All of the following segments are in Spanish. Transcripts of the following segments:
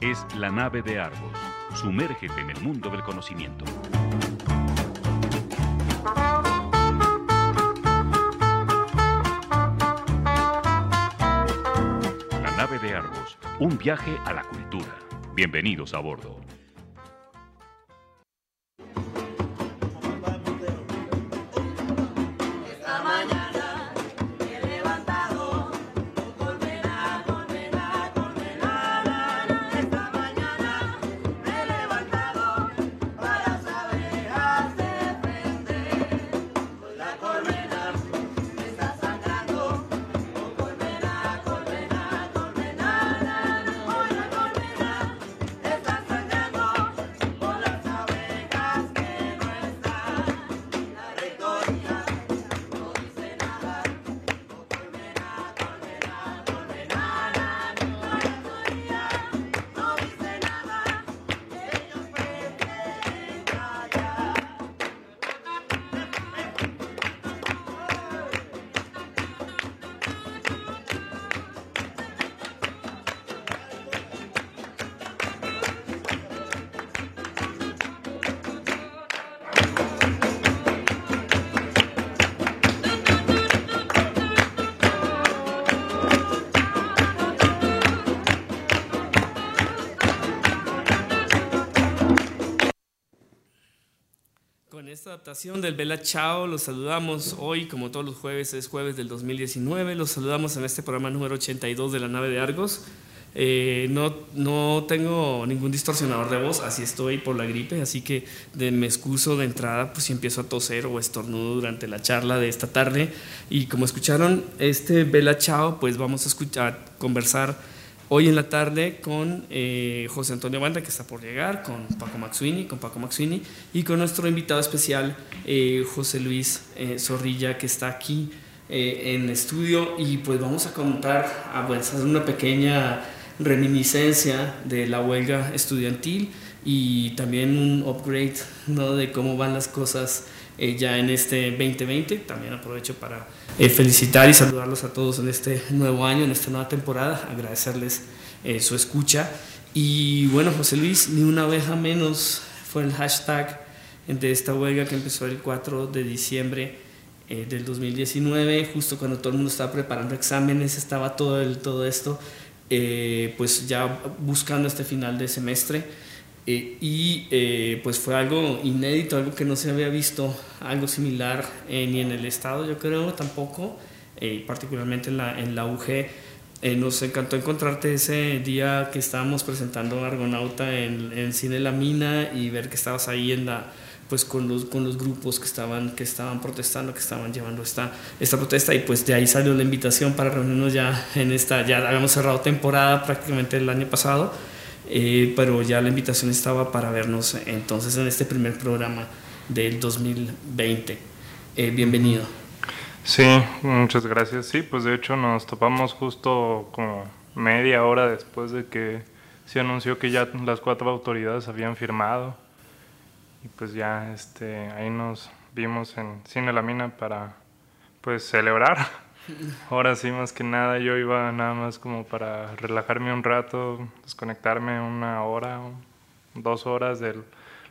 Es la nave de Argos. Sumérgete en el mundo del conocimiento. La nave de Argos. Un viaje a la cultura. Bienvenidos a bordo. Esta adaptación del Bella Chao los saludamos hoy, como todos los jueves, es jueves del 2019. Los saludamos en este programa número 82 de la nave de Argos. Eh, no, no tengo ningún distorsionador de voz, así estoy por la gripe, así que de, me excuso de entrada pues si empiezo a toser o estornudo durante la charla de esta tarde. Y como escucharon este Bella Chao, pues vamos a escuchar, conversar hoy en la tarde con eh, José Antonio Banda, que está por llegar, con Paco Maxuini, con Paco Maxuini, y con nuestro invitado especial, eh, José Luis eh, Zorrilla, que está aquí en estudio, y pues vamos a contar, a hacer una pequeña reminiscencia de la huelga estudiantil y también un upgrade de cómo van las cosas ya en este 2020. También aprovecho para eh, felicitar y saludarlos a todos en este nuevo año, en esta nueva temporada, agradecerles eh, su escucha. Y bueno, José Luis, ni una oveja menos fue el hashtag de esta huelga que empezó el 4 de diciembre eh, del 2019, justo cuando todo el mundo estaba preparando exámenes, estaba todo, el, todo esto, pues ya buscando este final de semestre. Eh, y eh, pues fue algo inédito, algo que no se había visto, algo similar eh, ni en el Estado, yo creo, tampoco, particularmente en la, en la UG. nos encantó encontrarte ese día que estábamos presentando Argonauta en, en Cine La Mina y ver que estabas ahí en la, pues con los, con los grupos que estaban, que estaban protestando, que estaban llevando esta, esta protesta y pues de ahí salió la invitación para reunirnos ya en esta, ya habíamos cerrado temporada prácticamente el año pasado eh, pero ya la invitación estaba para vernos entonces en este primer programa del 2020. Eh, bienvenido. Sí, muchas gracias. Sí, pues de hecho nos topamos justo como media hora después de que se anunció que ya las cuatro autoridades habían firmado y pues ya este ahí nos vimos en Cine La Mina para pues celebrar Ahora sí, más que nada, yo iba nada más como para relajarme un rato, desconectarme una hora, dos horas de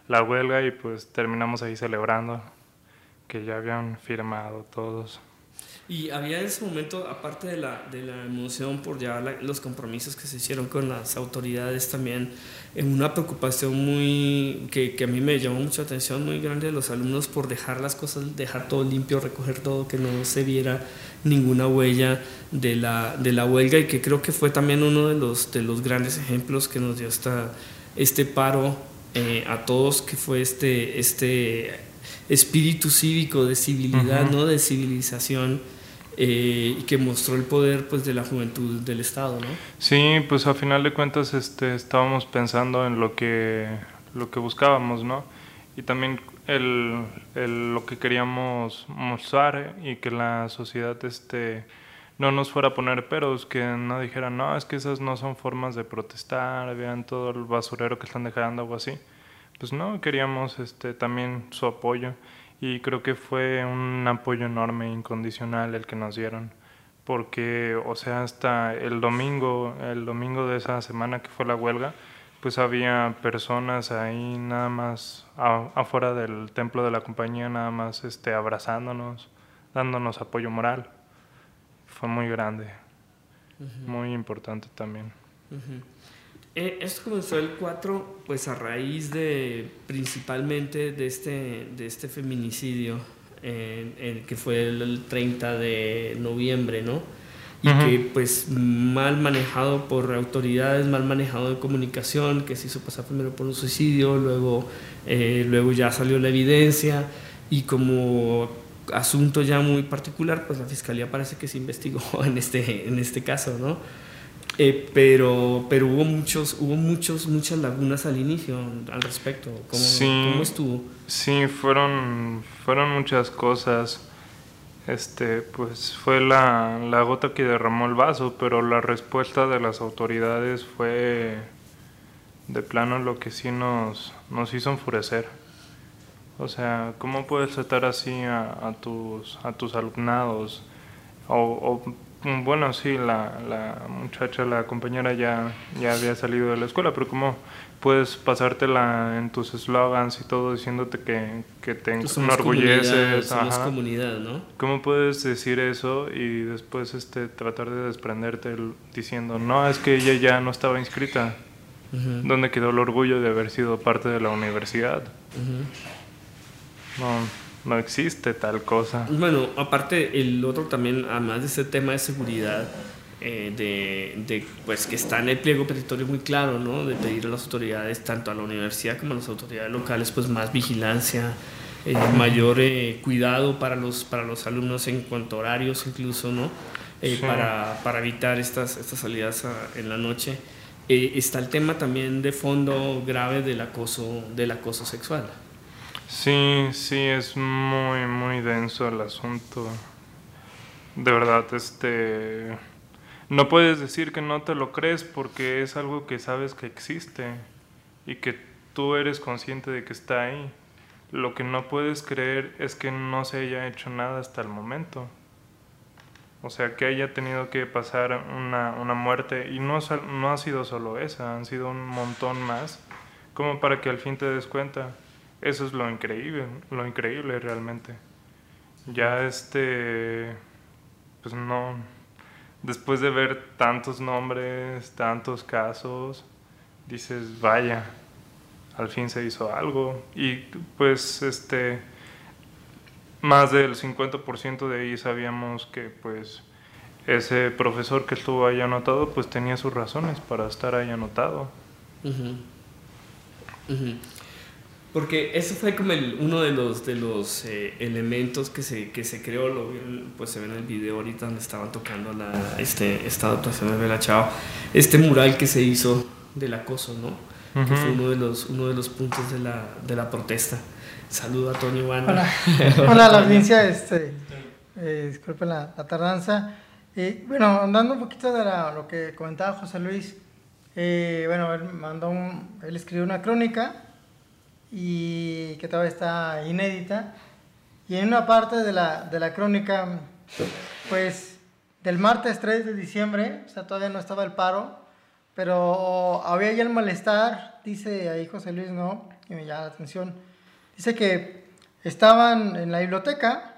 la huelga y pues terminamos ahí celebrando que ya habían firmado todos. Y había en ese momento, aparte de la, de la emoción por ya los compromisos que se hicieron con las autoridades, también una preocupación muy que, que, a mí me llamó mucha atención, muy grande de los alumnos por dejar las cosas, dejar todo limpio, recoger todo, que no se viera ninguna huella de la, de la huelga y que creo que fue también uno de los, de los grandes ejemplos que nos dio esta, este paro eh, a todos, que fue este, este espíritu cívico de civilidad, ¿no? de civilización eh, y que mostró el poder pues, de la juventud del Estado. ¿no? Sí, pues a final de cuentas este, estábamos pensando en lo que, lo que buscábamos, ¿no? Y también el, el, lo que queríamos mostrar y que la sociedad este, no nos fuera a poner peros, que no dijeran, no, es que esas no son formas de protestar, vean todo el basurero que están dejando o así. Pues no, queríamos este, también su apoyo y creo que fue un apoyo enorme, incondicional el que nos dieron porque, o sea, hasta el domingo, el domingo de esa semana que fue la huelga, pues había personas ahí nada más afuera del templo de la compañía, nada más este, abrazándonos, dándonos apoyo moral. Fue muy grande, muy importante también. Eh, esto comenzó el 4, pues a raíz de principalmente de este, de este feminicidio, que fue el, 30 de noviembre, ¿no? Y que pues mal manejado por autoridades, mal manejado de comunicación, que se hizo pasar primero por un suicidio, luego, eh, luego ya salió la evidencia y como asunto ya muy particular, pues la fiscalía parece que se investigó en este, en este caso, ¿no? Eh, pero, pero hubo muchos, hubo muchos, muchas lagunas al inicio al respecto. ¿Cómo, sí, ¿cómo estuvo? Sí, fueron, fueron muchas cosas. Este, pues fue la, la gota que derramó el vaso, pero la respuesta de las autoridades fue de plano lo que sí nos, nos hizo enfurecer. O sea, ¿cómo puedes tratar así a, a tus, a tus alumnados? O, o bueno, sí, la, la, muchacha, la compañera ya, ya había salido de la escuela, pero ¿cómo puedes pasártela en tus slogans y todo diciéndote que, que te enorgulleces? Somos comunidad, ¿no? ¿Cómo puedes decir eso y después este, tratar de desprenderte diciendo, no, es que ella ya no estaba inscrita? ¿Dónde quedó el orgullo de haber sido parte de la universidad? No no existe tal cosa. Bueno, aparte el otro también, además de ese tema de seguridad, eh, de, de, pues que está en el pliego petitorio muy claro, ¿no? De pedir a las autoridades, tanto a la universidad como a las autoridades locales, pues más vigilancia, eh, mayor eh, cuidado para los, para los alumnos en cuanto a horarios incluso, ¿no? para, para, evitar estas, estas salidas en la noche. está el tema también de fondo grave del acoso, del acoso sexual. Sí, sí, es muy, muy denso el asunto. De verdad, este... No puedes decir que no te lo crees porque es algo que sabes que existe y que tú eres consciente de que está ahí. Lo que no puedes creer es que no se haya hecho nada hasta el momento. O sea, que haya tenido que pasar una, una muerte y no, no ha sido solo esa, han sido un montón más, como para que al fin te des cuenta. Eso es lo increíble, lo increíble realmente. Ya este, pues no, después de ver tantos nombres, tantos casos, dices, vaya, al fin se hizo algo. Y pues este, más del 50% de ahí sabíamos que pues ese profesor que estuvo ahí anotado pues tenía sus razones para estar ahí anotado. Porque eso fue como el, uno de los, de los eh, elementos que se, que se creó, lo pues se ve en el video ahorita donde estaban tocando la, este, esta adaptación de Bella Chao, este mural que se hizo del acoso, ¿no? Que fue uno de los, uno de los puntos de la, de la protesta. Saludo a Toño Iván. Hola, Hola la audiencia, este, eh, disculpen la, la tardanza. Eh, bueno, andando un poquito de lo que comentaba José Luis, eh, bueno, él mandó un, él escribió una crónica y que todavía está inédita. Y en una parte de la, de la crónica, pues del martes 3 de diciembre, o sea, todavía no estaba el paro, pero había ya el malestar, dice ahí José Luis, ¿no? Que me llama la atención. Dice que estaban en la biblioteca,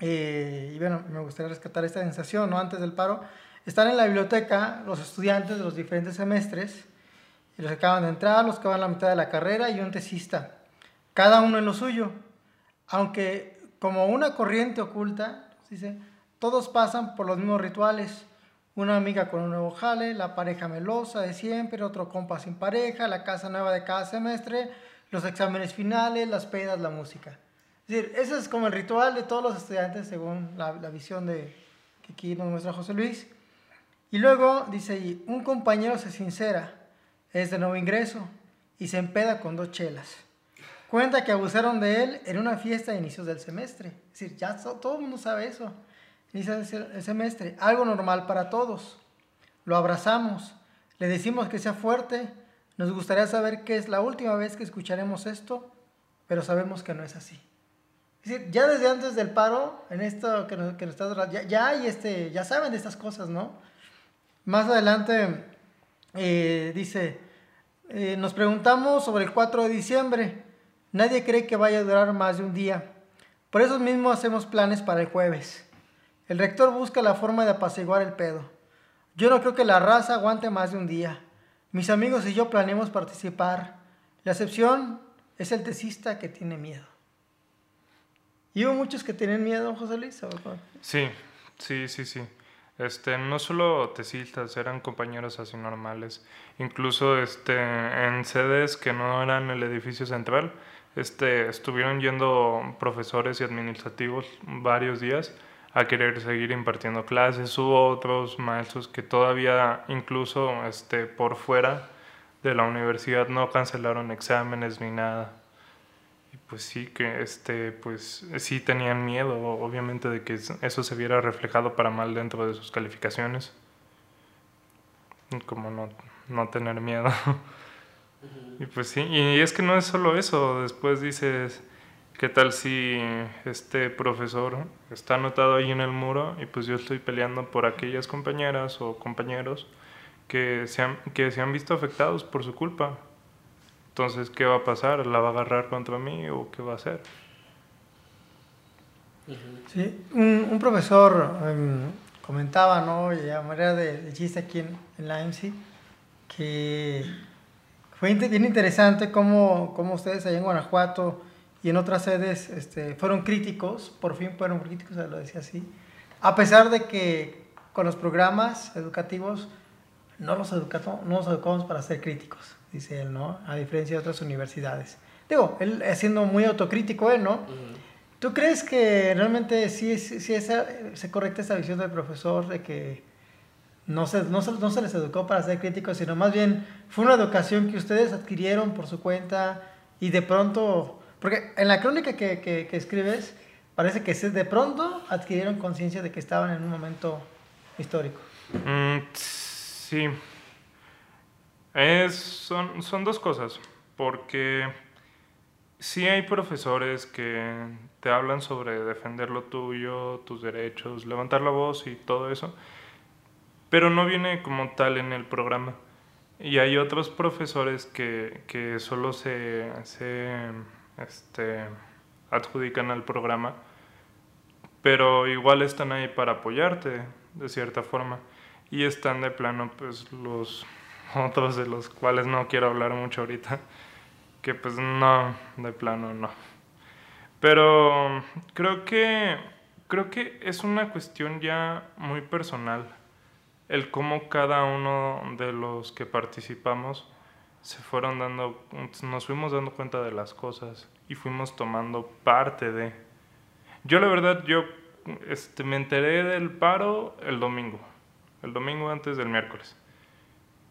eh, y bueno, me gustaría rescatar esta sensación, ¿no? Antes del paro, están en la biblioteca los estudiantes de los diferentes semestres, y los que acaban de entrar, los que van a la mitad de la carrera y un tesista, cada uno en lo suyo. Aunque como una corriente oculta, dice, todos pasan por los mismos rituales. Una amiga con un nuevo jale, la pareja melosa de siempre, otro compa sin pareja, la casa nueva de cada semestre, los exámenes finales, las pedas, la música. Es decir, ese es como el ritual de todos los estudiantes según la, la visión de, que aquí nos muestra José Luis. Y luego dice ahí, un compañero se sincera, es de nuevo ingreso y se empeda con dos chelas. Cuenta que abusaron de él en una fiesta de inicios del semestre. Es decir, ya todo el mundo sabe eso. Inicios del semestre, algo normal para todos. Lo abrazamos, le decimos que sea fuerte. Nos gustaría saber qué es la última vez que escucharemos esto, pero sabemos que no es así. Es ya desde antes del paro, en esto que nos, que nos está, ya, ya, hay este, ya saben de estas cosas, ¿no? Más adelante eh, dice, eh, nos preguntamos sobre el 4 de diciembre. Nadie cree que vaya a durar más de un día. Por eso mismo hacemos planes para el jueves. El rector busca la forma de apaciguar el pedo. Yo no creo que la raza aguante más de un día. Mis amigos y yo planeamos participar. La excepción es el tesista que tiene miedo. ¿Y hubo muchos que tienen miedo, José Luis? Sí, sí, sí, sí. Este, no solo tesistas, eran compañeros así normales. Incluso este, en sedes que no eran el edificio central, este, estuvieron yendo profesores y administrativos varios días a querer seguir impartiendo clases. Hubo otros maestros que todavía, incluso este, por fuera de la universidad, no cancelaron exámenes ni nada. Y pues sí, que este, pues sí tenían miedo, obviamente, de que eso se viera reflejado para mal dentro de sus calificaciones. Como no, no tener miedo. Y pues sí, y es que no es solo eso, después dices, ¿qué tal si este profesor está anotado ahí en el muro y pues yo estoy peleando por aquellas compañeras o compañeros que se han, que se han visto afectados por su culpa? Entonces, ¿qué va a pasar? ¿La va a agarrar contra mí o qué va a hacer? Sí, un, profesor em, comentaba, ¿no? Y a manera de, chiste aquí en, en la MC, que fue bien interesante cómo, cómo ustedes allá en Guanajuato y en otras sedes este, fueron críticos, por fin fueron críticos, lo decía así, a pesar de que con los programas educativos no los, educamos, no nos educamos para ser críticos, dice él, ¿no? A diferencia de otras universidades. Digo, él siendo muy autocrítico, él, ¿no? ¿Tú crees que realmente sí, sí, es, se correcta esta visión del profesor de que no se, no, no se les educó para ser críticos, sino más bien fue una educación que ustedes adquirieron por su cuenta y de pronto, porque en la crónica que, que, escribes, parece que de pronto adquirieron conciencia de que estaban en un momento histórico. Mm, sí. Es, son, son dos cosas, porque sí hay profesores que te hablan sobre defender lo tuyo, tus derechos, levantar la voz y todo eso, pero no viene como tal en el programa. Y hay otros profesores que, que solo se, se este, adjudican al programa, pero igual están ahí para apoyarte de cierta forma. Y están de plano, pues los otros de los cuales no quiero hablar mucho ahorita, que pues no, de plano no. Pero creo que, creo que es una cuestión ya muy personal el cómo cada uno de los que participamos se fueron dando, nos fuimos dando cuenta de las cosas y fuimos tomando parte de. Yo la verdad, yo este, me enteré del paro el domingo, el domingo antes del miércoles.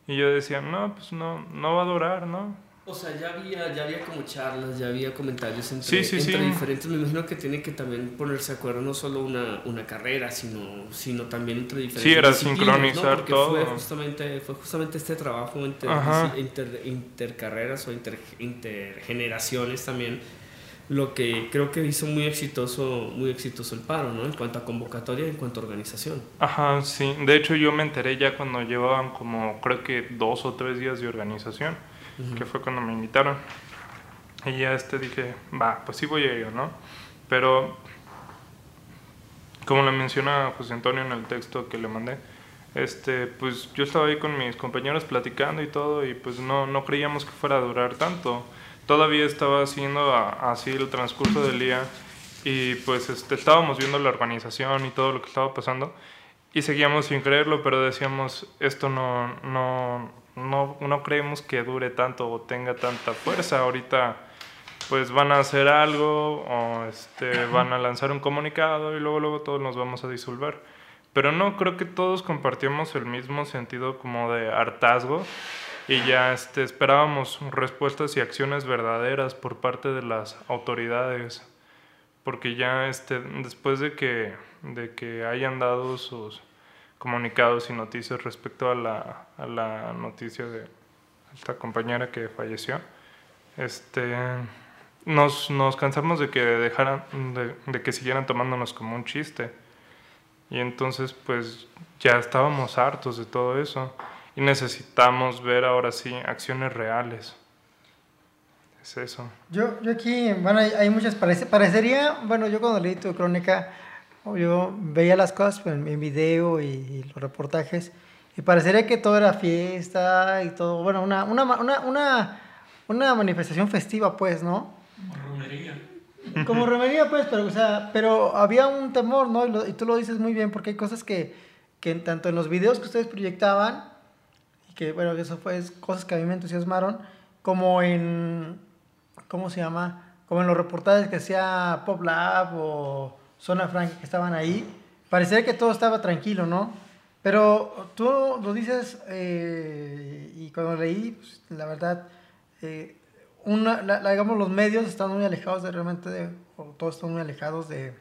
Y yo decía, no, pues no, no va a durar, ¿no? O sea, ya había, ya había como charlas, ya había comentarios entre, entre diferentes. Me imagino que tiene que también ponerse de acuerdo no solo una, una carrera, sino, sino también entre diferentes. Sí, era sincronizar todo. Fue justamente, fue justamente este trabajo inter, inter, intercarreras o inter, intergeneraciones también lo que creo que hizo muy exitoso, muy exitoso el paro, ¿no? En cuanto a convocatoria y en cuanto a organización. Ajá, sí. De hecho, yo me enteré ya cuando llevaban como, creo que dos o tres días de organización que fue cuando me invitaron. Y ya este dije, va, pues sí voy a ir, ¿no? Pero, como le menciona José Antonio en el texto que le mandé, este, pues yo estaba ahí con mis compañeros platicando y todo, y pues no, no creíamos que fuera a durar tanto. Todavía estaba haciendo así el transcurso del día y pues este, estábamos viendo la organización y todo lo que estaba pasando y seguíamos sin creerlo, pero decíamos, esto no, no, no, no creemos que dure tanto o tenga tanta fuerza. Ahorita pues van a hacer algo o este, van a lanzar un comunicado y luego, luego todos nos vamos a disolver. Pero no, creo que todos compartimos el mismo sentido como de hartazgo y ya este, esperábamos respuestas y acciones verdaderas por parte de las autoridades. Porque ya este, después de que, de que hayan dado sus comunicados y noticias respecto a la, a la noticia de esta compañera que falleció. Este, nos, nos cansamos de que dejaran, de, de que siguieran tomándonos como un chiste. Y entonces pues ya estábamos hartos de todo eso y necesitamos ver ahora sí acciones reales. Es eso. Yo, yo aquí, bueno, hay, hay muchas, parece, parecería, bueno, yo cuando leí tu crónica, yo veía las cosas en, en video y, y los reportajes y parecería que todo era fiesta y todo, bueno, una, una, una, una, una manifestación festiva, pues, ¿no? Romería. Como romería, pues, pero, o sea, pero había un temor, ¿no? Y, lo- y tú lo dices muy bien, porque hay cosas que, que en- tanto en los videos que ustedes proyectaban, que, bueno, eso fue es cosas que a mí me entusiasmaron, como en, ¿cómo se llama? Como en los reportajes que hacía Pop Lab o Zona Frank que estaban ahí, parecía que todo estaba tranquilo, ¿no? Pero tú lo dices, eh, y cuando leí, pues, la verdad, eh, una, la- digamos, los medios están muy alejados de realmente, de, o todos están muy alejados de,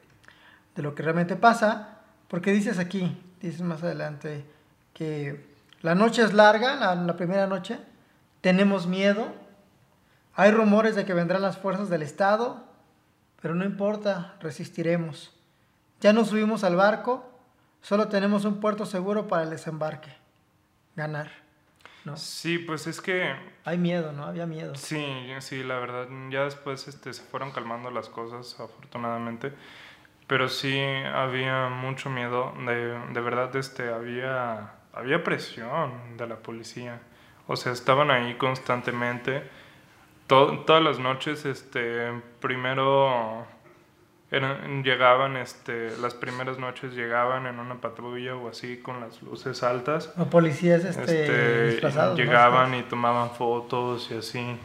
de lo que realmente pasa, porque dices aquí, dices más adelante, que la noche es larga, la, la primera noche, tenemos miedo, hay rumores de que vendrán las fuerzas del Estado, pero no importa, resistiremos. Ya nos subimos al barco, solo tenemos un puerto seguro para el desembarque, ganar. ¿no? Sí, pues es que Hay miedo, ¿no? Había miedo. Sí, sí, la verdad, ya después este, se fueron calmando las cosas, afortunadamente, pero sí había mucho miedo, de, de verdad este, había, había presión de la policía, o sea, estaban ahí constantemente, to- todas las noches, este, primero eran- llegaban, este, las primeras noches llegaban en una patrulla o así con las luces altas. O policías este, Este, disfrazados. ¿no? llegaban y tomaban fotos y así.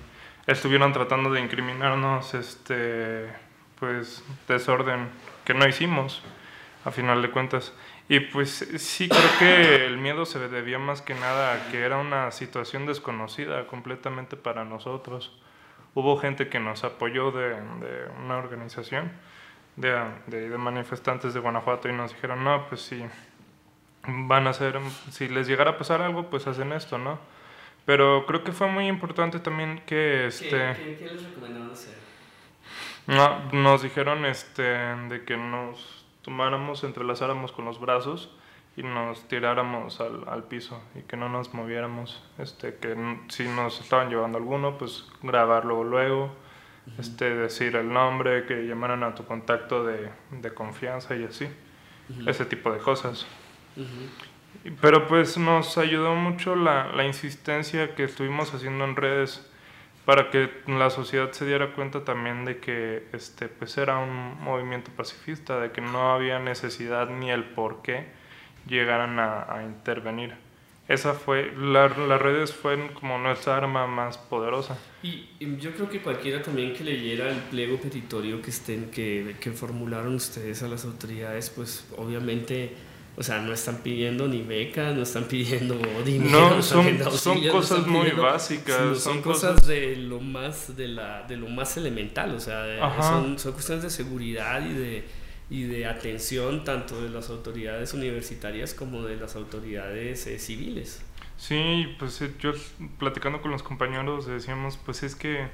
Estuvieron tratando de incriminarnos, este, pues, desorden que no hicimos, a final de cuentas. Y pues sí creo que el miedo se debía más que nada a que era una situación desconocida completamente para nosotros. Hubo gente que nos apoyó de, de una organización de, de, de manifestantes de Guanajuato y nos dijeron, no, pues sí, van a hacer, si les llegara a pasar algo, pues hacen esto, ¿no? Pero creo que fue muy importante también que, este, ¿Qué, qué, qué les recomendaron hacer? no, nos dijeron, este, de que nos tomáramos, entrelazáramos con los brazos y nos tiráramos al, al piso y que no nos moviéramos, este, que si nos estaban llevando alguno, pues grabarlo luego, este, decir el nombre, que llamaran a tu contacto de, de confianza y así, ese tipo de cosas. Pero pues nos ayudó mucho la, la insistencia que estuvimos haciendo en redes para que la sociedad se diera cuenta también de que este pues era un movimiento pacifista, de que no había necesidad ni el por qué llegaran a, a intervenir. Esa fue, la- las redes fueron como nuestra arma más poderosa. Y, yo creo que cualquiera también que leyera el pliego petitorio que estén que, que formularon ustedes a las autoridades, pues obviamente, o sea, no están pidiendo ni becas, no están pidiendo dinero, No, son- son auxilio, no cosas muy básicas, son son cosas, cosas- de lo más de la de lo más elemental, o sea, de- son, son cuestiones de seguridad y de y de atención tanto de las autoridades universitarias como de las autoridades eh, civiles. Sí, pues eh, yo platicando con los compañeros decíamos, pues es que,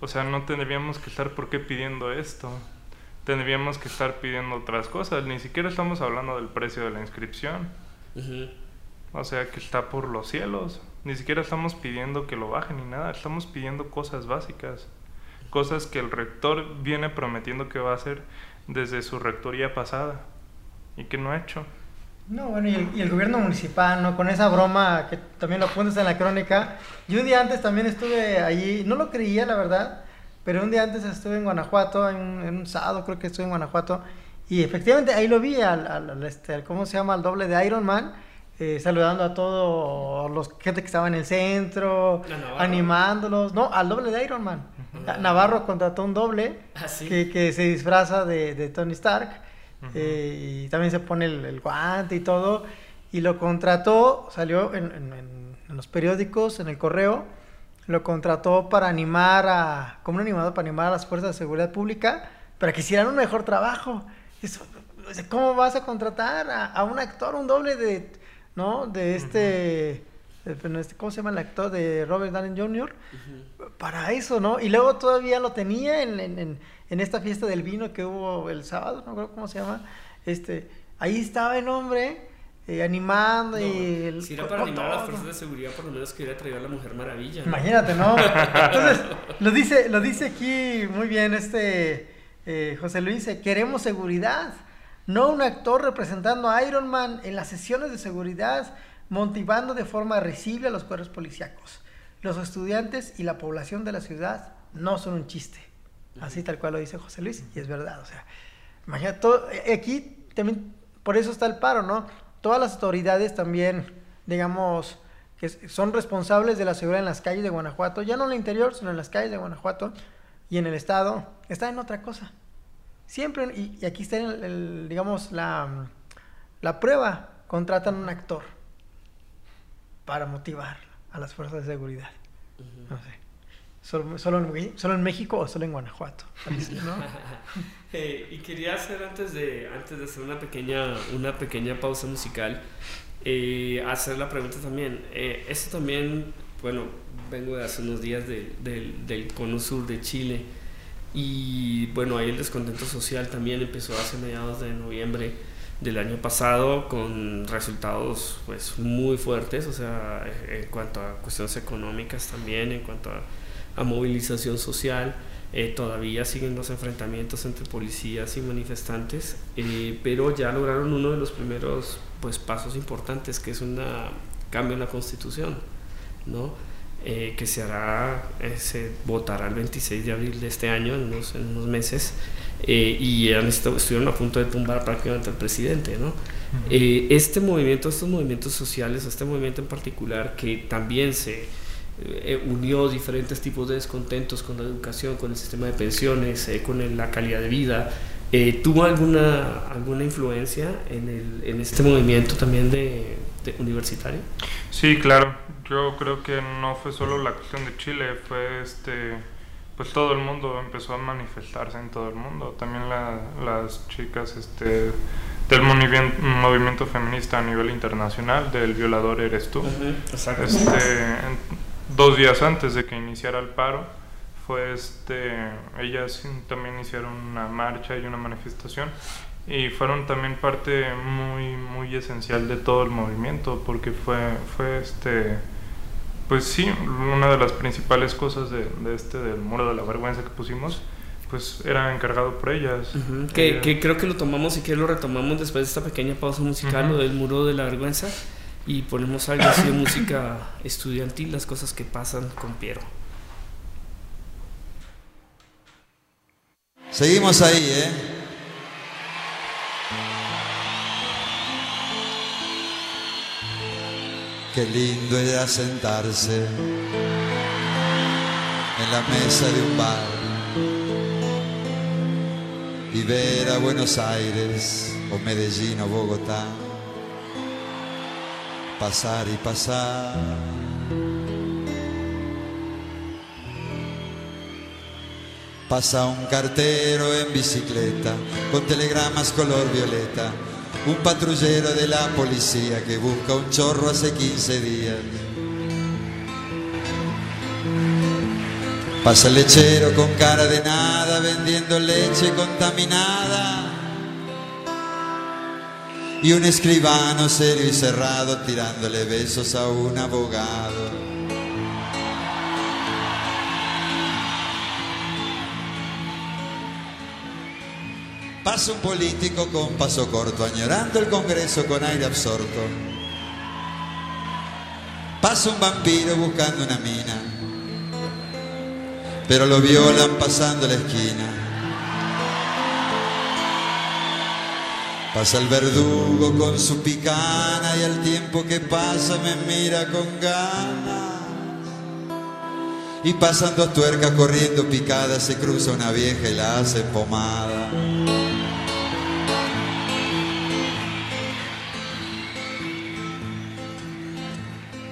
o sea, no tendríamos que estar por qué pidiendo esto. Tendríamos que estar pidiendo otras cosas. Ni siquiera estamos hablando del precio de la inscripción. Ujú. O sea, que está por los cielos. Ni siquiera estamos pidiendo que lo bajen ni nada. Estamos pidiendo cosas básicas. Cosas que el rector viene prometiendo que va a hacer desde su rectoría pasada. Y que no ha hecho. No, bueno, y el, y el gobierno municipal, ¿no? Con esa broma que también lo apuntas en la crónica. Yo un día antes también estuve allí, no lo creía, la verdad, pero un día antes estuve en Guanajuato, en un, en un sábado creo que estuve en Guanajuato, y efectivamente ahí lo vi, al, al- al, este, ¿cómo se llama? Al doble de Iron Man, eh, saludando a todos los gente que estaba en el centro, animándolos. No, al doble de Iron Man. Navarro contrató un doble Ah, sí. que, que se disfraza de, de Tony Stark eh, y también se pone el, el guante y todo y lo contrató, salió en- en- en los periódicos, en el correo, lo contrató para animar a, como un animador para animar a las fuerzas de seguridad pública para que hicieran un mejor trabajo. Eso, ¿Cómo vas a contratar a, a un actor, un doble de, ¿no? De este, este, ¿cómo se llama el actor de Robert Downey Jr.? Para eso, ¿no? Y luego todavía lo tenía en, en, en, esta fiesta del vino que hubo el sábado, no creo cómo se llama. Este, ahí estaba el hombre eh, animando y... El, si era para animar a las fuerzas de seguridad, por lo menos quería traer a la Mujer Maravilla. Imagínate, ¿no? Entonces, lo dice, lo dice aquí muy bien este eh, José Luis, queremos seguridad, no un actor representando a Iron Man en las sesiones de seguridad, motivando de forma risible a los cuerpos policíacos. Los estudiantes y la población de la ciudad no son un chiste. Así tal cual lo dice José Luis, y es verdad, o sea, imagínate, todo, eh, aquí también, por eso está el paro, ¿no? Todas las autoridades también, digamos, que son responsables de la seguridad en las calles de Guanajuato, ya no en el interior, sino en las calles de Guanajuato y en el estado, están en otra cosa. Siempre, y, aquí está el, digamos, la, la prueba, contratan un actor para motivar a las fuerzas de seguridad. No sé. Solo, solo, en, solo, en, México o solo en Guanajuato. Eh, y quería hacer antes de, antes de hacer una pequeña, una pequeña pausa musical, eh, hacer la pregunta también. Eh, esto también, bueno, vengo de hace unos días del, del cono sur de Chile y bueno, ahí el descontento social también empezó hace mediados de noviembre del año pasado con resultados pues muy fuertes, o sea, en cuanto a cuestiones económicas también, en cuanto a a movilización social. Eh, todavía siguen los enfrentamientos entre policías y manifestantes, eh, pero ya lograron uno de los primeros pues, pasos importantes, que es un cambio en la constitución, ¿no? Eh, que se hará, se votará el 26 de abril de este año, en unos, en unos meses, y han estuvieron a punto de tumbar prácticamente al presidente. ¿no? este movimiento, estos movimientos sociales, este movimiento en particular, que también se eh, unió diferentes tipos de descontentos con la educación, con el sistema de pensiones, eh, con la calidad de vida. Eh, ¿Tuvo alguna, alguna influencia en, el, en este movimiento también de, universitario? Sí, claro. Yo creo que no fue solo la cuestión de Chile, fue este pues todo el mundo empezó a manifestarse en todo el mundo. También las chicas este, del movimiento, feminista a nivel internacional, del violador eres tú. Este, dos días antes de que iniciara el paro, fue este, ellas también hicieron una marcha y una manifestación y fueron también parte muy muy esencial de todo el movimiento porque fue fue este pues sí una de las principales cosas de, este del muro de la vergüenza que pusimos pues era encargado por ellas. Que, que, creo que lo tomamos y que lo retomamos después de esta pequeña pausa musical lo del muro de la vergüenza y ponemos algo así de música estudiantil, las cosas que pasan con Piero. Seguimos ahí, ¿eh? Qué lindo era sentarse en la mesa de un bar y ver a Buenos Aires o Medellín o Bogotá pasar y pasar. Pasa un cartero en bicicleta con telegramas color violeta, un patrullero de la policía que busca un chorro hace 15 días. Pasa el lechero con cara de nada vendiendo leche contaminada y un escribano serio y cerrado tirándole besos a un abogado. Pasa un político con paso corto, añorando el Congreso con aire absorto. Pasa un vampiro buscando una mina, pero lo violan pasando la esquina. Pasa el verdugo con su picana y al tiempo que pasa me mira con ganas. Y pasando a tuerca corriendo picada se cruza una vieja y la hace pomada.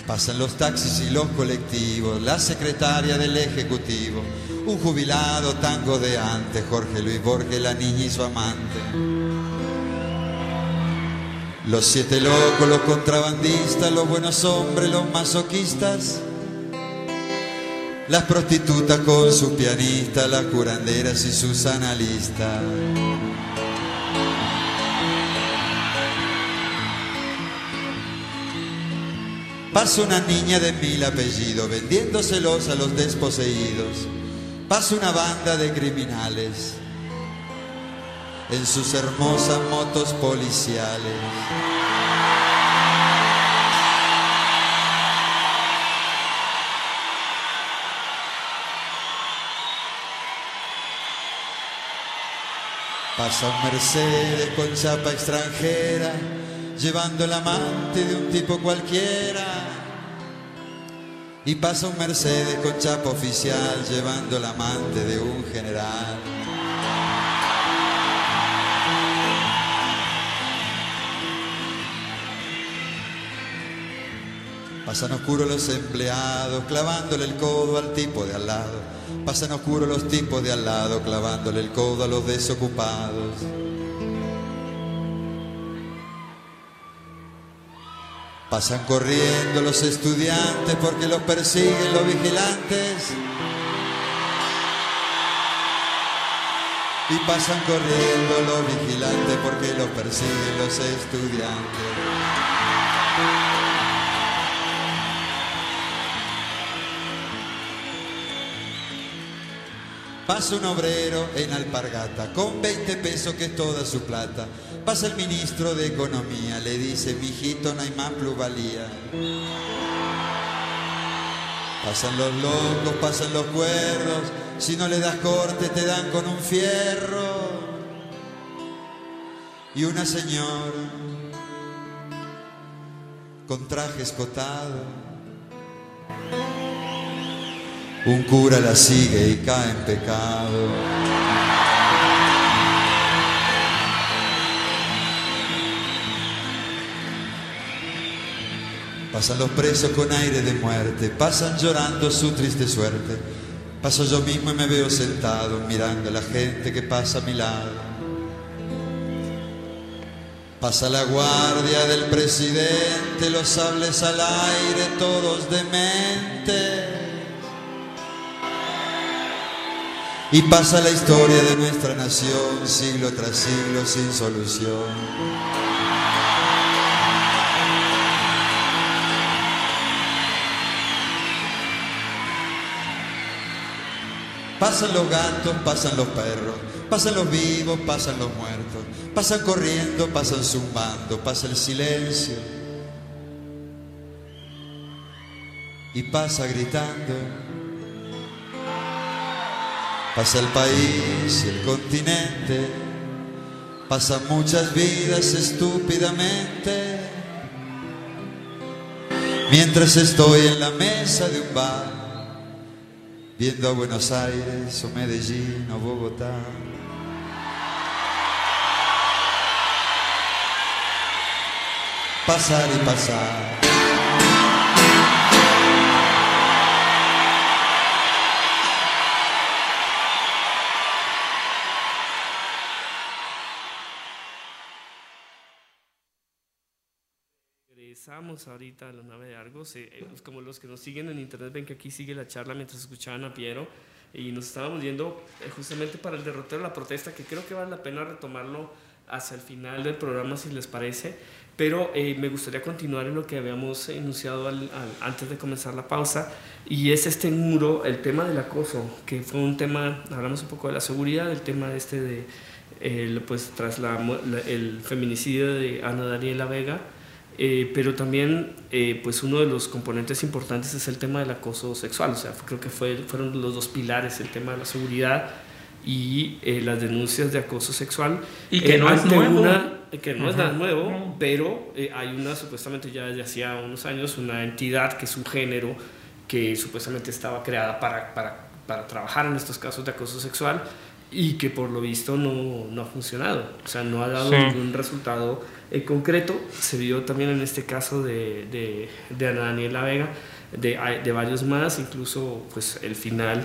Pasan los taxis y los colectivos, la secretaria del ejecutivo, un jubilado tango de antes, Jorge Luis Borges, la niña y su amante Los siete locos, los contrabandistas, los buenos hombres, los masoquistas. Las prostitutas con su pianista, las curanderas y sus analistas. Pasa una niña de mil apellidos vendiéndoselos a los desposeídos. Pasa una banda de criminales en sus hermosas motos policiales. Pasa un Mercedes con chapa extranjera, llevando el amante de un tipo cualquiera. Y pasa un Mercedes con chapa oficial, llevando el amante de un general. Pasan oscuros los empleados clavándole el codo al tipo de al lado. Pasan oscuros los tipos de al lado clavándole el codo a los desocupados. Pasan corriendo los estudiantes porque los persiguen los vigilantes. Y pasan corriendo los vigilantes porque los persiguen los estudiantes. Pasa un obrero en alpargata con 20 pesos que es toda su plata. Pasa el ministro de Economía, le dice, mijito, no hay más plusvalía. Pasan los locos, pasan los cuerdos, si no le das corte te dan con un fierro. Y una señora con traje escotado un cura la sigue y cae en pecado. Pasan los presos con aire de muerte, pasan llorando su triste suerte. Paso yo mismo y me veo sentado mirando a la gente que pasa a mi lado. Pasa la guardia del presidente, los sables al aire, todos dementes. Y pasa la historia de nuestra nación siglo tras siglo sin solución. Pasan los gatos, pasan los perros, pasan los vivos, pasan los muertos, pasan corriendo, pasan zumbando, pasa el silencio. Y pasa gritando. Pasa el país y el continente, pasan muchas vidas estúpidamente. Mientras estoy en la mesa de un bar, viendo a Buenos Aires o Medellín o Bogotá. Pasar y pasar. Ahorita a la nave de Argos. Eh, eh, como los que nos siguen en internet ven que aquí sigue la charla mientras escuchaban a Piero y nos estábamos yendo eh, justamente para el derrotero de la protesta, que creo que vale la pena retomarlo hacia el final del programa si les parece, pero me gustaría continuar en lo que habíamos enunciado al, al, antes de comenzar la pausa y es este muro, el tema del acoso, que fue un tema, hablamos un poco de la seguridad, el tema este de, el, pues tras la, la, el feminicidio de Ana Daniela Vega, eh, pero también eh, pues uno de los componentes importantes es el tema del acoso sexual, o sea, creo que fue, fueron los dos pilares, el tema de la seguridad y eh, las denuncias de acoso sexual. Y que no es nuevo. Una, que no uh -huh. es nada nuevo, uh -huh. pero hay una, supuestamente ya desde hacía unos años, una entidad que es un género que supuestamente estaba creada para, para, para trabajar en estos casos de acoso sexual y que por lo visto no, no ha funcionado, o sea, no ha dado sí. ningún resultado en concreto. Se vio también en este caso de, de, de Ana Daniela Vega, de, de, varios más, incluso pues el final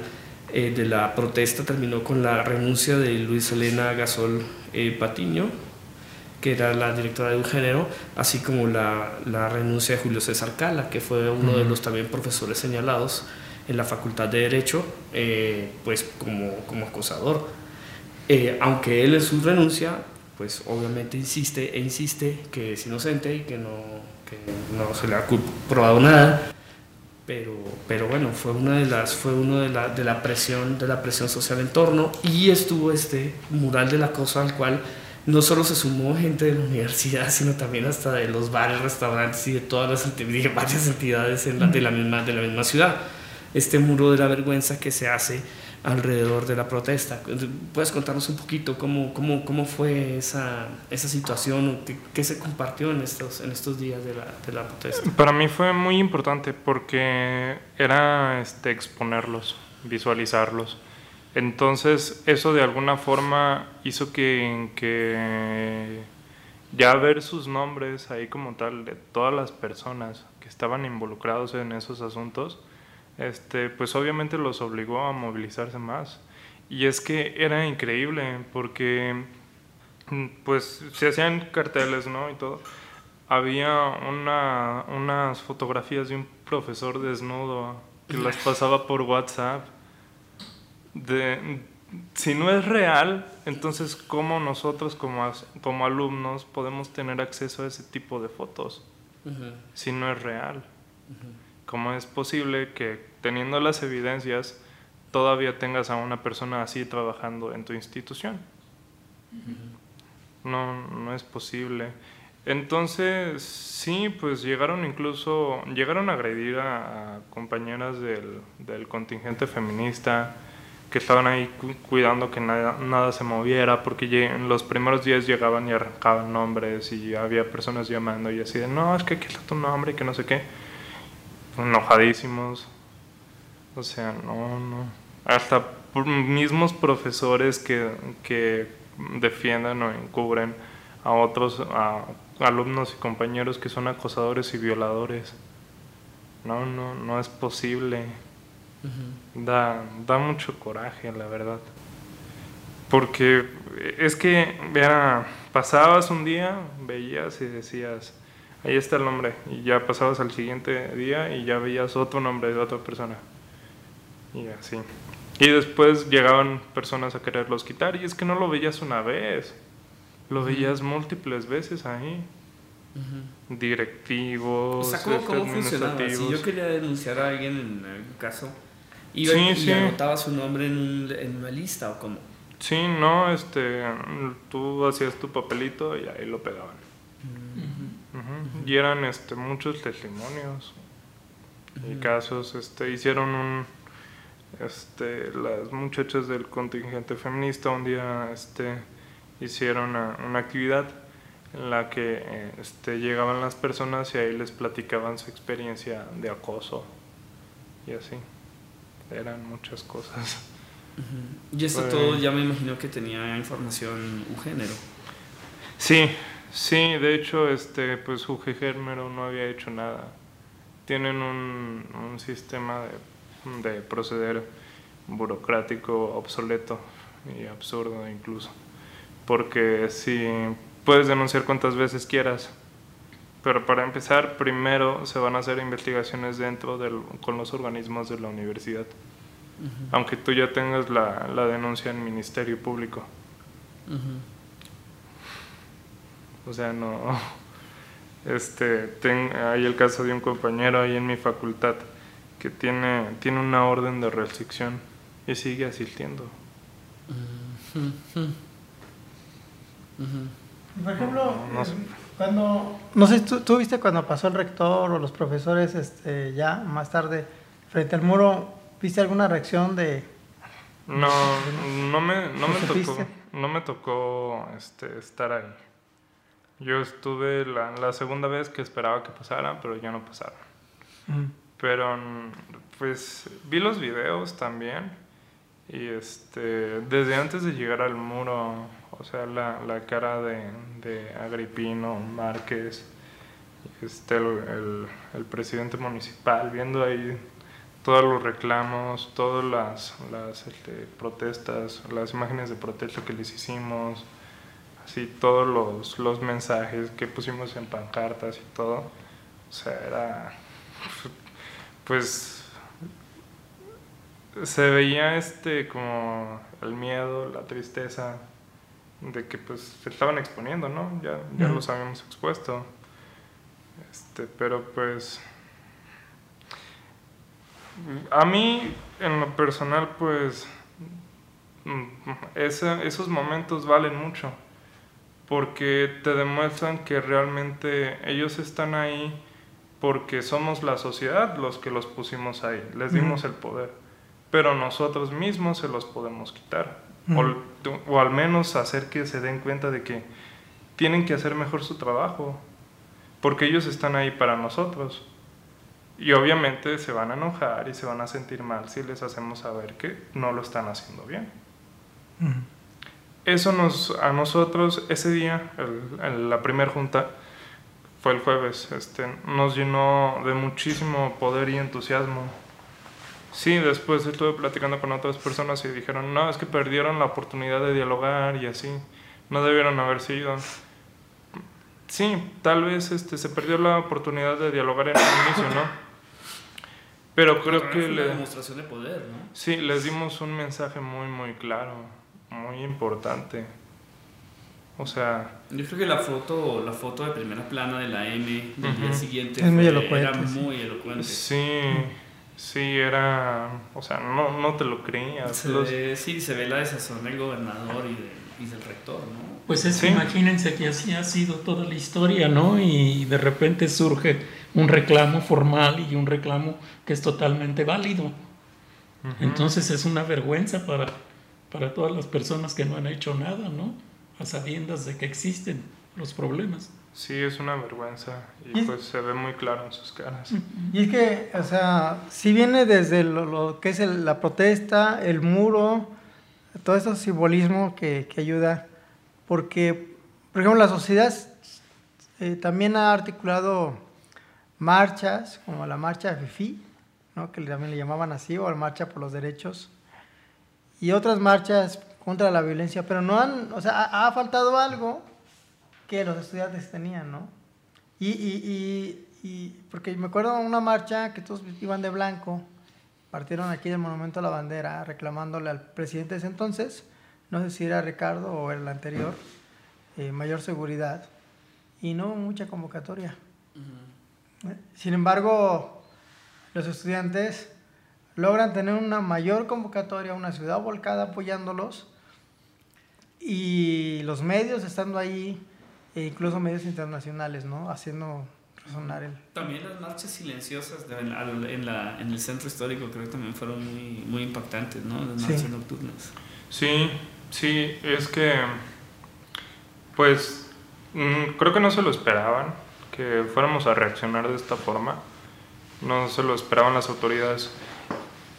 eh, de la protesta terminó con la renuncia de Luis Elena Gasol eh, Patiño, que era la directora de un género, así como la, la renuncia de Julio César Cala, que fue uno de los también profesores señalados en la Facultad de Derecho, eh, pues como, como acosador. Eh, aunque él en su renuncia, pues obviamente insiste e insiste que es inocente y que no, que no se le ha probado nada. Pero, pero bueno, fue una de las, fue uno de la, de la presión, de la presión social en torno y estuvo este mural de la cosa al cual no solo se sumó gente de la universidad, sino también hasta de los bares, restaurantes y de todas las varias entidades en la, de, la misma, de la misma ciudad. Este muro de la vergüenza que se hace alrededor de la protesta. ¿Puedes contarnos un poquito cómo, cómo, cómo fue esa, esa situación? ¿Qué, ¿Qué, se compartió en estos, en estos días de la, de la, protesta? Para mí fue muy importante porque era este, exponerlos, visualizarlos. Entonces eso de alguna forma hizo que, que ya ver sus nombres ahí como tal de todas las personas que estaban involucrados en esos asuntos, este, pues obviamente los obligó a movilizarse más. Y es que era increíble porque pues se hacían carteles, ¿no? Y todo. Había una, unas fotografías de un profesor desnudo que las pasaba por WhatsApp de, si no es real, entonces ¿cómo nosotros como, como alumnos podemos tener acceso a ese tipo de fotos? Si no es real. ¿Cómo es posible que teniendo las evidencias todavía tengas a una persona así trabajando en tu institución? No, no es posible. Entonces, sí, pues llegaron incluso, llegaron a agredir a, compañeras del, del contingente feminista, que estaban ahí cuidando que nada, nada se moviera, porque en los primeros días llegaban y arrancaban nombres y había personas llamando y así de, no, es que aquí está tu nombre y que no sé qué. Enojadísimos. O sea, no, no. Hasta mismos profesores que, que defiendan o encubren a otros a alumnos y compañeros que son acosadores y violadores. No, no, no es posible da, da mucho coraje, la verdad. Porque es que, vea, pasabas un día, veías y decías, ahí está el nombre, y ya pasabas al siguiente día y ya veías otro nombre de otra persona. Y así. Y después llegaban personas a quererlos quitar, y es que no lo veías una vez, lo veías múltiples veces ahí. Directivos, o sea, ¿cómo, cómo funcionaba? Si yo quería denunciar a alguien en algún caso, ¿Iba y, anotaba su nombre en, en, una lista o cómo? Sí, no, este, tú hacías tu papelito y ahí lo pegaban. Y eran este, muchos testimonios y casos. Este, hicieron un, este, las muchachas del contingente feminista un día este, hicieron una, una actividad en la que este, llegaban las personas y ahí les platicaban su experiencia de acoso y así eran muchas cosas. Y esto todo ya me imagino que tenía información un género. Sí, sí, de hecho, este, pues UG Género no había hecho nada. Tienen un, un sistema de, de, proceder burocrático obsoleto y absurdo incluso. Porque si puedes denunciar cuantas veces quieras, pero para empezar, primero se van a hacer investigaciones dentro del, con los organismos de la universidad. Aunque tú ya tengas la, la, denuncia en Ministerio Público. O sea, no. Este, hay el caso de un compañero ahí en mi facultad que tiene, tiene una orden de restricción y sigue asistiendo. Por ejemplo, no. Cuando, no sé, ¿tú, ¿tú, viste cuando pasó el rector o los profesores este, ya más tarde frente al muro, ¿viste alguna reacción de... No, no me, no me tocó, no me tocó este, estar ahí. Yo estuve la, la, segunda vez que esperaba que pasara, pero ya no pasaron. Mm. Pero pues vi los videos también y este, desde antes de llegar al muro o sea, la, la cara de, de, Agripino, Márquez, este, el, el, presidente municipal, viendo ahí todos los reclamos, todas las, las este, protestas, las imágenes de protesta que les hicimos, así todos los, los mensajes que pusimos en pancartas y todo, o sea, era, pues, se veía este como el miedo, la tristeza de que pues se estaban exponiendo, ¿no? Ya, ya los habíamos expuesto. Este, pero pues a mí en lo personal pues mm, esos momentos valen mucho porque te demuestran que realmente ellos están ahí porque somos la sociedad los que los pusimos ahí, les dimos el poder, pero nosotros mismos se los podemos quitar, o, o, al menos hacer que se den cuenta de que tienen que hacer mejor su trabajo, porque ellos están ahí para nosotros. Y obviamente se van a enojar y se van a sentir mal si les hacemos saber que no lo están haciendo bien eso nos, a nosotros, ese día, la primera junta, fue el jueves, este, nos llenó de muchísimo poder y entusiasmo. Sí, después estuve platicando con otras personas y dijeron, no, es que perdieron la oportunidad de dialogar y así, no debieron haber sido. Sí, tal vez este, se perdió la oportunidad de dialogar en el inicio, ¿no? Pero creo que... la demostración de poder, ¿no? Sí, les dimos un mensaje muy, muy claro muy importante. O sea... Yo creo que la foto, la foto de primera plana de la M del día siguiente es muy elocuente, era muy elocuente. Sí, sí, era... O sea, no, no te lo creías. sí, se ve la desazón del gobernador y, del rector, ¿no? Pues es que imagínense que así ha sido toda la historia, ¿no? Y de repente surge un reclamo formal y un reclamo que es totalmente válido. Entonces es una vergüenza para para todas las personas que no han hecho nada, ¿no? A sabiendas de que existen los problemas. Sí, es una vergüenza y, pues se ve muy claro en sus caras. Y es que, o sea, si viene desde lo, que es la protesta, el muro, todo ese simbolismo que, que ayuda, porque, por ejemplo, la sociedad eh, también ha articulado marchas, como la marcha de FIFI, ¿no? que también le llamaban así, o la marcha por los derechos y otras marchas contra la violencia, pero no han, o sea, ha, faltado algo que los estudiantes tenían, ¿no? Y, y, y, porque me acuerdo una marcha que todos iban de blanco, partieron aquí del Monumento a la Bandera reclamándole al presidente de ese entonces, no sé si era Ricardo o el anterior, eh, mayor seguridad, y no mucha convocatoria. Sin embargo, los estudiantes logran tener una mayor convocatoria, una ciudad volcada apoyándolos y los medios estando ahí, e incluso medios internacionales, ¿no? Haciendo resonar el... También las marchas silenciosas en, la, en, el centro histórico creo que también fueron muy, muy impactantes, ¿no? Las marchas nocturnas. Sí, sí, es que, pues, mm, creo que no se lo esperaban, que fuéramos a reaccionar de esta forma. No se lo esperaban las autoridades.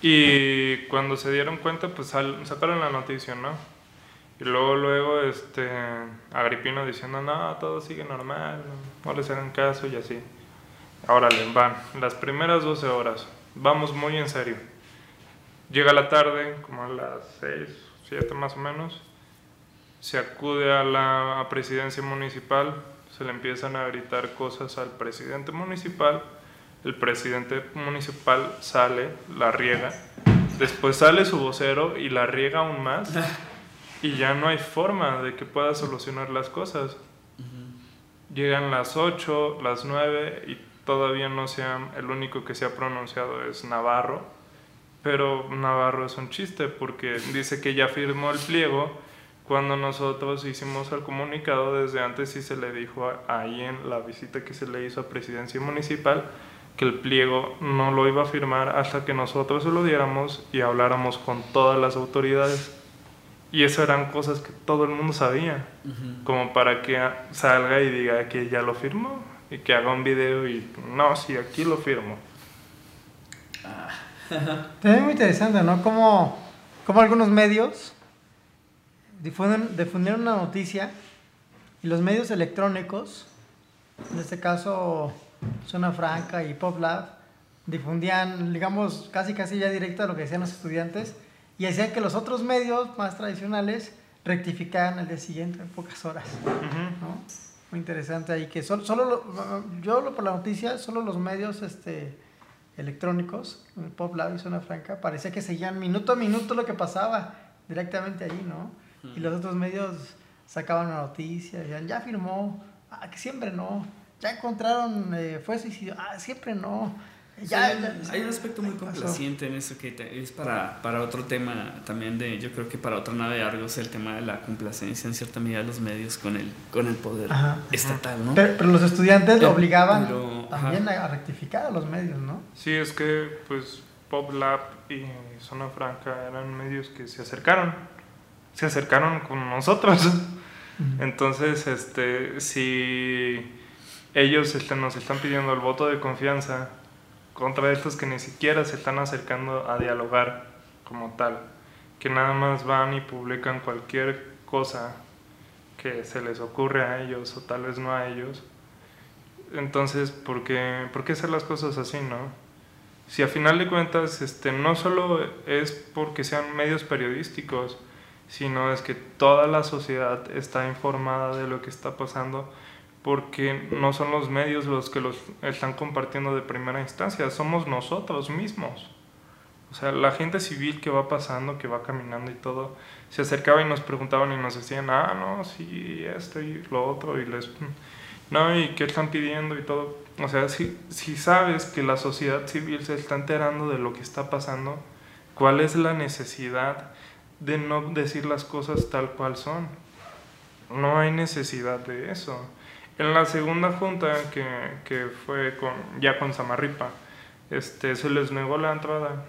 Y cuando se dieron cuenta, pues sacaron la noticia, ¿no? Y luego, luego, este, Agripino diciendo, no, todo sigue normal, no les hagan caso y así. Ahora le van, las primeras 12 horas, vamos muy en serio. Llega la tarde, como a las 6, 7 más o menos, se acude a la presidencia municipal, se le empiezan a gritar cosas al presidente municipal el presidente municipal sale, la riega, después sale su vocero y la riega aún más y ya no hay forma de que pueda solucionar las cosas. Llegan las 8, las 9 y todavía no se el único que se ha pronunciado es Navarro, pero Navarro es un chiste porque dice que ya firmó el pliego cuando nosotros hicimos el comunicado desde antes y se le dijo ahí en la visita que se le hizo a presidencia municipal que el pliego no lo iba a firmar hasta que nosotros se lo diéramos y habláramos con todas las autoridades. Y eso eran cosas que todo el mundo sabía, como para que salga y diga que ya lo firmó y que haga un video y no, sí, aquí lo firmo. Ah. También muy interesante, ¿no? Como, como algunos medios difunden, difundieron una noticia y los medios electrónicos, en este caso Zona Franca y Pop Lab difundían, digamos, casi casi ya directo a lo que decían los estudiantes y hacían que los otros medios más tradicionales rectificaban al día siguiente en pocas horas. ¿no? Muy interesante ahí que solo, solo lo- yo lo- por la noticia, solo los medios este, electrónicos, el Pop Lab y Zona Franca, parecía que seguían minuto a minuto lo que pasaba directamente ahí, ¿no? Y los otros medios sacaban la noticia, decían, ya firmó, ah, que siempre no, ya encontraron, eh, fue suicidio, ah, siempre no. Ya, hay, ya- hay un aspecto muy pasó. complaciente en eso que te- es para, para otro tema también de, yo creo que para otra nave de Argos, el tema de la complacencia en cierta medida de los medios con el, con el poder Ajá. estatal, ¿no? Pero, pero los estudiantes Pero- obligaban pero, también a, a rectificar a los medios, ¿no? Sí, es que pues Pop Lab y Zona Franca eran medios que se acercaron, se acercaron con nosotros. Entonces, este, si ellos este, nos están pidiendo el voto de confianza contra estos que ni siquiera se están acercando a dialogar como tal, que nada más van y publican cualquier cosa que se les ocurre a ellos o tal vez no a ellos, entonces, ¿por qué, por qué hacer las cosas así, no? Si a final de cuentas este, no solo es porque sean medios periodísticos, sino es que toda la sociedad está informada de lo que está pasando, porque no son los medios los que los están compartiendo de primera instancia, somos nosotros mismos. O sea, la gente civil que va pasando, que va caminando y todo, se acercaba y nos preguntaban y nos decían, ah, no, sí, esto y lo otro, y les... No, y qué están pidiendo y todo. O sea, si, si sabes que la sociedad civil se está enterando de lo que está pasando, ¿cuál es la necesidad de no decir las cosas tal cual son? No hay necesidad de eso. En la segunda junta, que, que fue con, ya con Samarripa, este, se les negó la entrada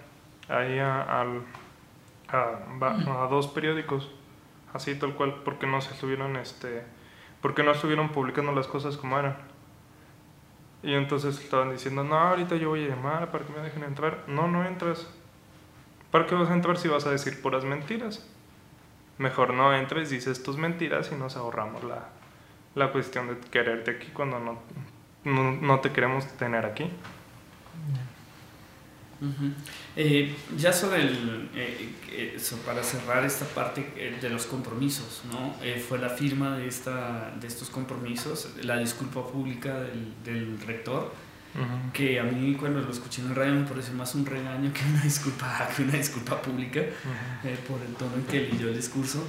ahí a, al- a, a dos periódicos, así tal cual, porque no se estuvieron, este, porque no estuvieron publicando las cosas como eran. Y entonces estaban diciendo, no, ahorita yo voy a llamar para que me dejen entrar. No, no entras. ¿Para qué vas a entrar si vas a decir puras mentiras? Mejor no entres, dices tus mentiras y nos ahorramos la, la cuestión de quererte aquí cuando no, no, no te queremos tener aquí. Ujú. Eh, ya sobre el, eh, eh, eso, para cerrar esta parte eh, de los compromisos, ¿no? Eh, fue la firma de, esta, de estos compromisos, la disculpa pública del, del rector, que a mí cuando lo escuché en el radio me pareció más un regaño que una disculpa, que una disculpa pública eh, por el tono en que leyó el discurso.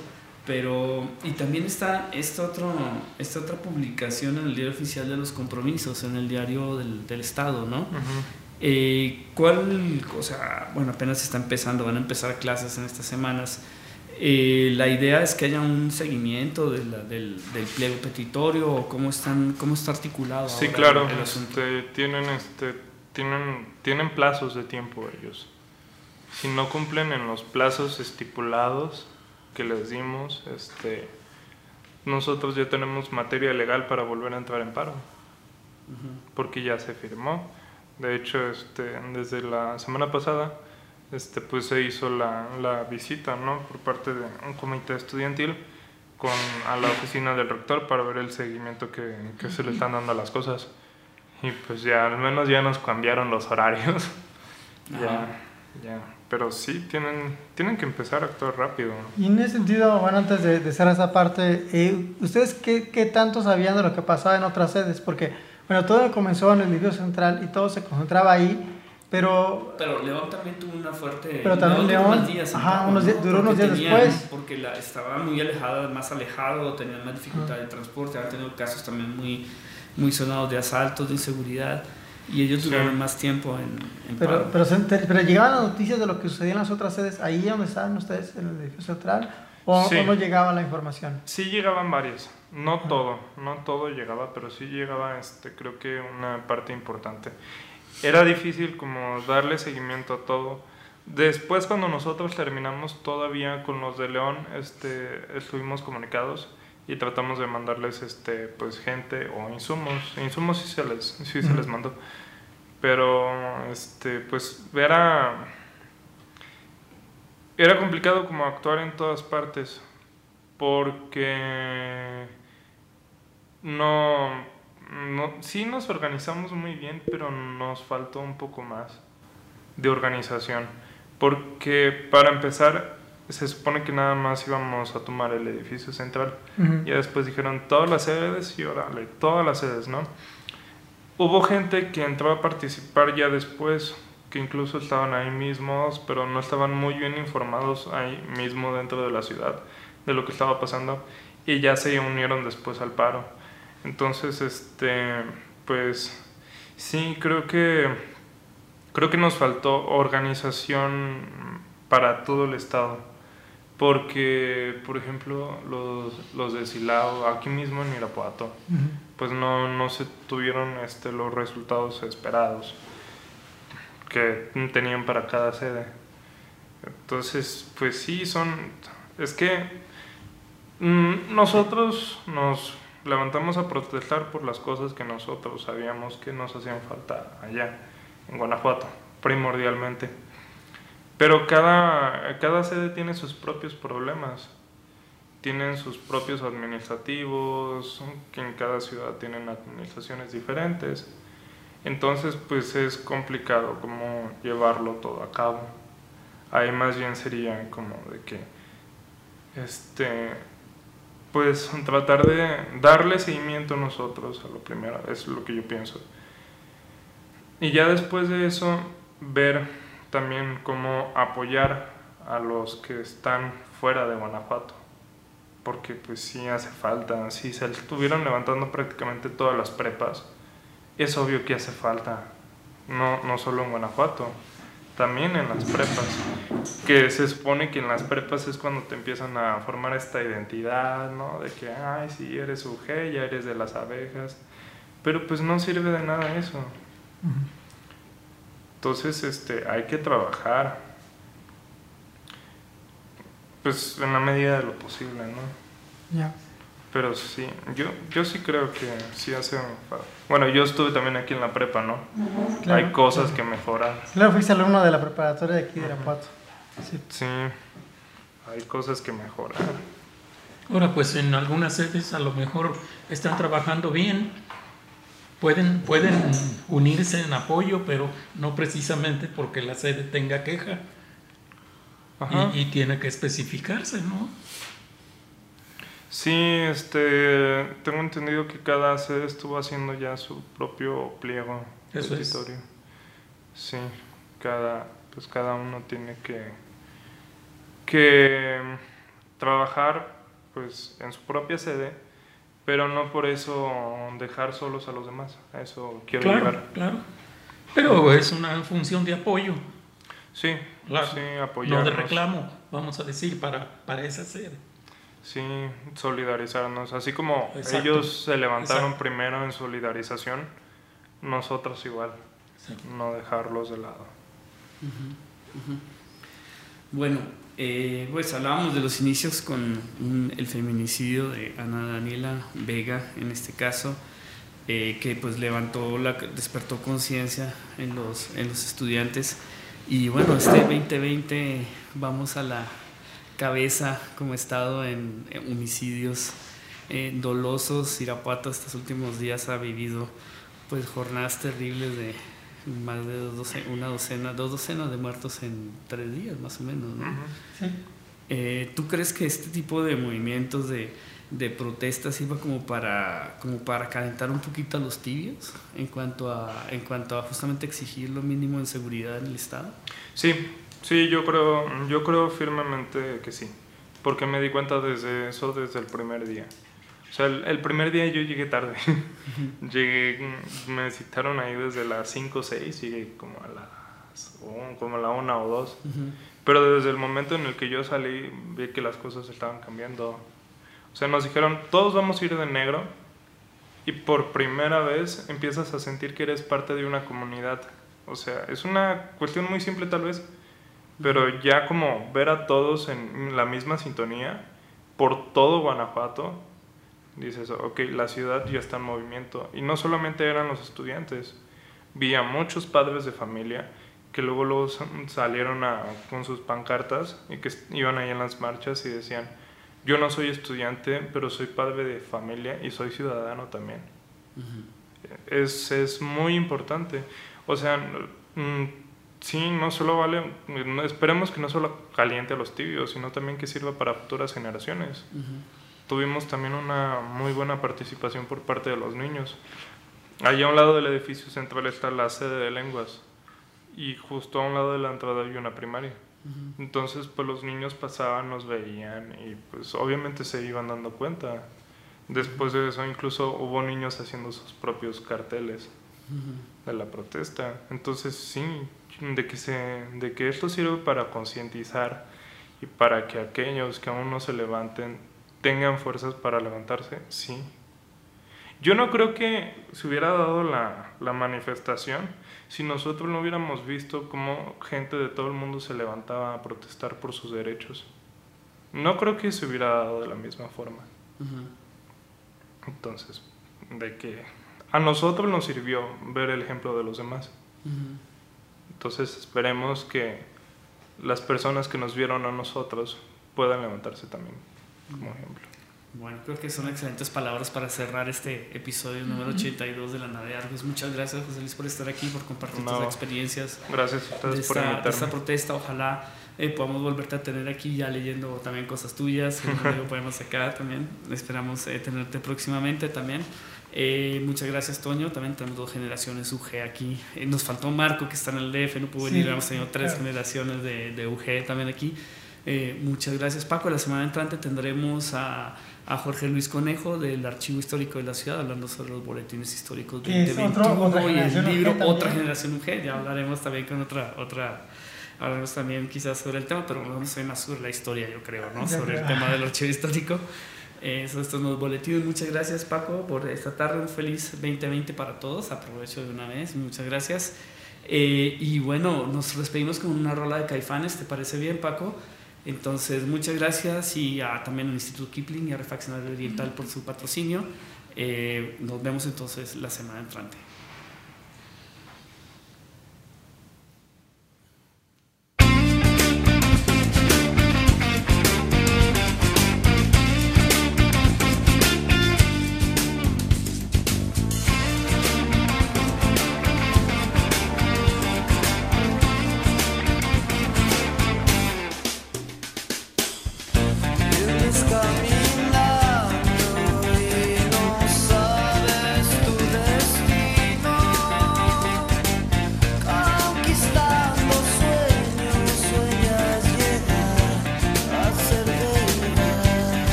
Pero, y también está esta, otro, esta otra publicación en el diario oficial de los compromisos, en el diario del, del Estado, ¿no? Eh, ¿Cuál, o sea, bueno, apenas está empezando, van a empezar clases en estas semanas. Eh, la idea es que haya un seguimiento de la- del, del pliego petitorio o cómo, están, cómo está articulado. Sí, claro, el asunto. este, tienen, este, tienen, tienen plazos de tiempo ellos. Si no cumplen en los plazos estipulados que les dimos, este, nosotros ya tenemos materia legal para volver a entrar en paro, porque ya se firmó. De hecho, este, desde la semana pasada, este, pues se hizo la, la visita, ¿no? Por parte de un comité estudiantil con, a la oficina del rector para ver el seguimiento que, que se le están dando a las cosas. Y pues ya, al menos ya nos cambiaron los horarios. Ya, ya. Pero sí, tienen, tienen que empezar a actuar rápido. Y en ese sentido, bueno, antes de, de cerrar esa parte, eh, ¿ustedes qué, qué tanto sabían de lo que pasaba en otras sedes? Porque, bueno, todo comenzó en el edificio central y todo se concentraba ahí, pero Pero León también tuvo una fuerte. Pero también duró León, más días ajá, unos días- duró unos días tenían- después. Porque la, estaba muy alejada, más alejado, tenían más dificultad de transporte, han tenido casos también muy, muy sonados de asaltos, de inseguridad. Y ellos Sí. duraron más tiempo en, en Pero, pero, se enter- pero llegaban las noticias de lo que sucedía en las otras sedes, ahí donde estaban ustedes, en el edificio central, o, Sí. o no llegaba la información. Sí llegaban varios, no todo, no todo llegaba, pero sí llegaba, este, creo que una parte importante. Era difícil como darle seguimiento a todo. Después cuando nosotros terminamos todavía con los de León, este, estuvimos comunicados y tratamos de mandarles, este, pues gente o insumos. Insumos sí se les, sí se les mandó, pero, este, pues era era complicado como actuar en todas partes porque no, no sí nos organizamos muy bien pero nos faltó un poco más de organización. Porque para empezar se supone que nada más íbamos a tomar el edificio central. Ujú. Y después dijeron todas las sedes y órale, todas las sedes, ¿no? Hubo gente que entró a participar ya después, que incluso estaban ahí mismos, pero no estaban muy bien informados ahí mismo dentro de la ciudad de lo que estaba pasando y ya se unieron después al paro. Entonces, este, pues sí, creo que creo que nos faltó organización para todo el estado. Porque, por ejemplo, los, los de Silao, aquí mismo en Irapuato, pues no, no se tuvieron este, los resultados esperados que tenían para cada sede. Entonces, pues sí, son... Es que mm, nosotros nos levantamos a protestar por las cosas que nosotros sabíamos que nos hacían falta allá, en Guanajuato, primordialmente. Pero cada, cada sede tiene sus propios problemas. Tienen sus propios administrativos, que en cada ciudad tienen administraciones diferentes. Entonces, pues es complicado como llevarlo todo a cabo. Ahí más bien sería como de que, este, pues tratar de darle seguimiento nosotros a lo primero, es lo que yo pienso. Y ya después de eso, ver también cómo apoyar a los que están fuera de Guanajuato. Porque pues sí hace falta, sí se estuvieron levantando prácticamente todas las prepas. Es obvio que hace falta, no, no solo en Guanajuato, también en las prepas. Que se supone que en las prepas es cuando te empiezan a formar esta identidad, ¿no? De que, ay, sí, eres UG, ya eres de las abejas. Pero pues no sirve de nada eso. Entonces, este, hay que trabajar, pues en la medida de lo posible, ¿no? Ya. Pero sí, yo, yo sí creo que sí hace... Bueno, yo estuve también aquí en la prepa, ¿no? Claro, hay cosas que mejorar. Claro, fuiste alumno de la preparatoria de aquí de Irapuato. Sí. Sí, hay cosas que mejorar. Ahora, pues en algunas sedes a lo mejor están trabajando bien, pueden, pueden unirse en apoyo, pero no precisamente porque la sede tenga queja y, y tiene que especificarse, ¿no? Sí, este, tengo entendido que cada sede estuvo haciendo ya su propio pliego Eso es. petitorio. Sí, cada, pues cada uno tiene que, que trabajar pues en su propia sede, pero no por eso dejar solos a los demás. A eso quiero Claro, llegar. claro. Pero es una función de apoyo, Sí, Claro. sí, no apoyarnos. de reclamo, vamos a decir, para, para esa sede. Sí, solidarizarnos. Así como Exacto. ellos se levantaron Exacto. primero en solidarización, nosotros igual, Sí. no dejarlos de lado. Bueno, eh, pues hablábamos de los inicios con el feminicidio de Ana Daniela Vega, en este caso, eh, que pues levantó, la, despertó conciencia en los, en los estudiantes. Y bueno, este 2020 vamos a la cabeza como estado en, en homicidios eh, dolosos. Irapuato estos últimos días ha vivido pues jornadas terribles de más de dos doce- una docena, dos docenas de muertos en tres días más o menos, ¿no? Sí. Eh, ¿Tú crees que este tipo de movimientos de, de protesta sirva como para, como para calentar un poquito a los tibios en cuanto a, en cuanto a justamente exigir lo mínimo en seguridad en el Estado? Sí, sí, yo creo, yo creo firmemente que sí, porque me di cuenta desde eso desde el primer día. O sea, el, el primer día yo llegué tarde. llegué, me citaron ahí desde las 5 o 6, llegué como a las un- como a la 1 o 2. Pero desde el momento en el que yo salí, vi que las cosas estaban cambiando. O sea, nos dijeron, todos vamos a ir de negro. Y por primera vez empiezas a sentir que eres parte de una comunidad. O sea, es una cuestión muy simple tal vez. Pero ya como ver a todos en la misma sintonía, por todo Guanajuato, dices, ok, la ciudad ya está en movimiento. Y no solamente eran los estudiantes, vi a muchos padres de familia que luego, luego sa- salieron a- con sus pancartas y que iban ahí en las marchas y decían, yo no soy estudiante, pero soy padre de familia y soy ciudadano también. es, es muy importante. O sea, mm, sí, no solo vale, esperemos que no solo caliente a los tibios, sino también que sirva para futuras generaciones. Tuvimos también una muy buena participación por parte de los niños. Allá a un lado del edificio central está la sede de lenguas y justo a un lado de la entrada hay una primaria. Entonces, pues los niños pasaban, nos veían y pues obviamente se iban dando cuenta. Después de eso incluso hubo niños haciendo sus propios carteles de la protesta. Entonces, sí, de que, se, de que esto sirve para concientizar y para que aquellos que aún no se levanten tengan fuerzas para levantarse, sí. Yo no creo que se hubiera dado la, la manifestación si nosotros no hubiéramos visto cómo gente de todo el mundo se levantaba a protestar por sus derechos. No creo que se hubiera dado de la misma forma. Entonces, de que a nosotros nos sirvió ver el ejemplo de los demás. Entonces esperemos que las personas que nos vieron a nosotros puedan levantarse también como ejemplo. Bueno, creo que son excelentes palabras para cerrar este episodio número 82 de la nave Argos. Muchas gracias, José Luis, por estar aquí, por compartir tus experiencias. Gracias a ustedes por invitarme. De esta protesta. Ojalá eh, podamos volverte a tener aquí ya leyendo también cosas tuyas, que podemos sacar también. Esperamos eh, tenerte próximamente también. Eh, muchas gracias, Toño. También tenemos dos generaciones UG aquí. nos faltó Marco, que está en el DF, no pudo venir. Hemos tenido tres generaciones de, de, UG también aquí. Muchas gracias, Paco. La semana entrante tendremos a a Jorge Luis Conejo del Archivo Histórico de la Ciudad, hablando sobre los boletines históricos 2021 y el libro Otra Generación Mujer. Ya hablaremos también con otra, otra, hablaremos también quizás sobre el tema, pero vamos a ir más sobre la historia, yo creo, ¿no? sobre el tema del archivo histórico. Eh, estos los boletines. Muchas gracias, Paco, por esta tarde. Un feliz 2020 para todos. Aprovecho de una vez. Muchas gracias. Eh, y bueno, nos despedimos con una rola de Caifanes. ¿Te parece bien, Paco? Entonces, muchas gracias y a, también al Instituto Kipling y a Refaccionario Oriental por su patrocinio. Eh, nos vemos entonces la semana entrante.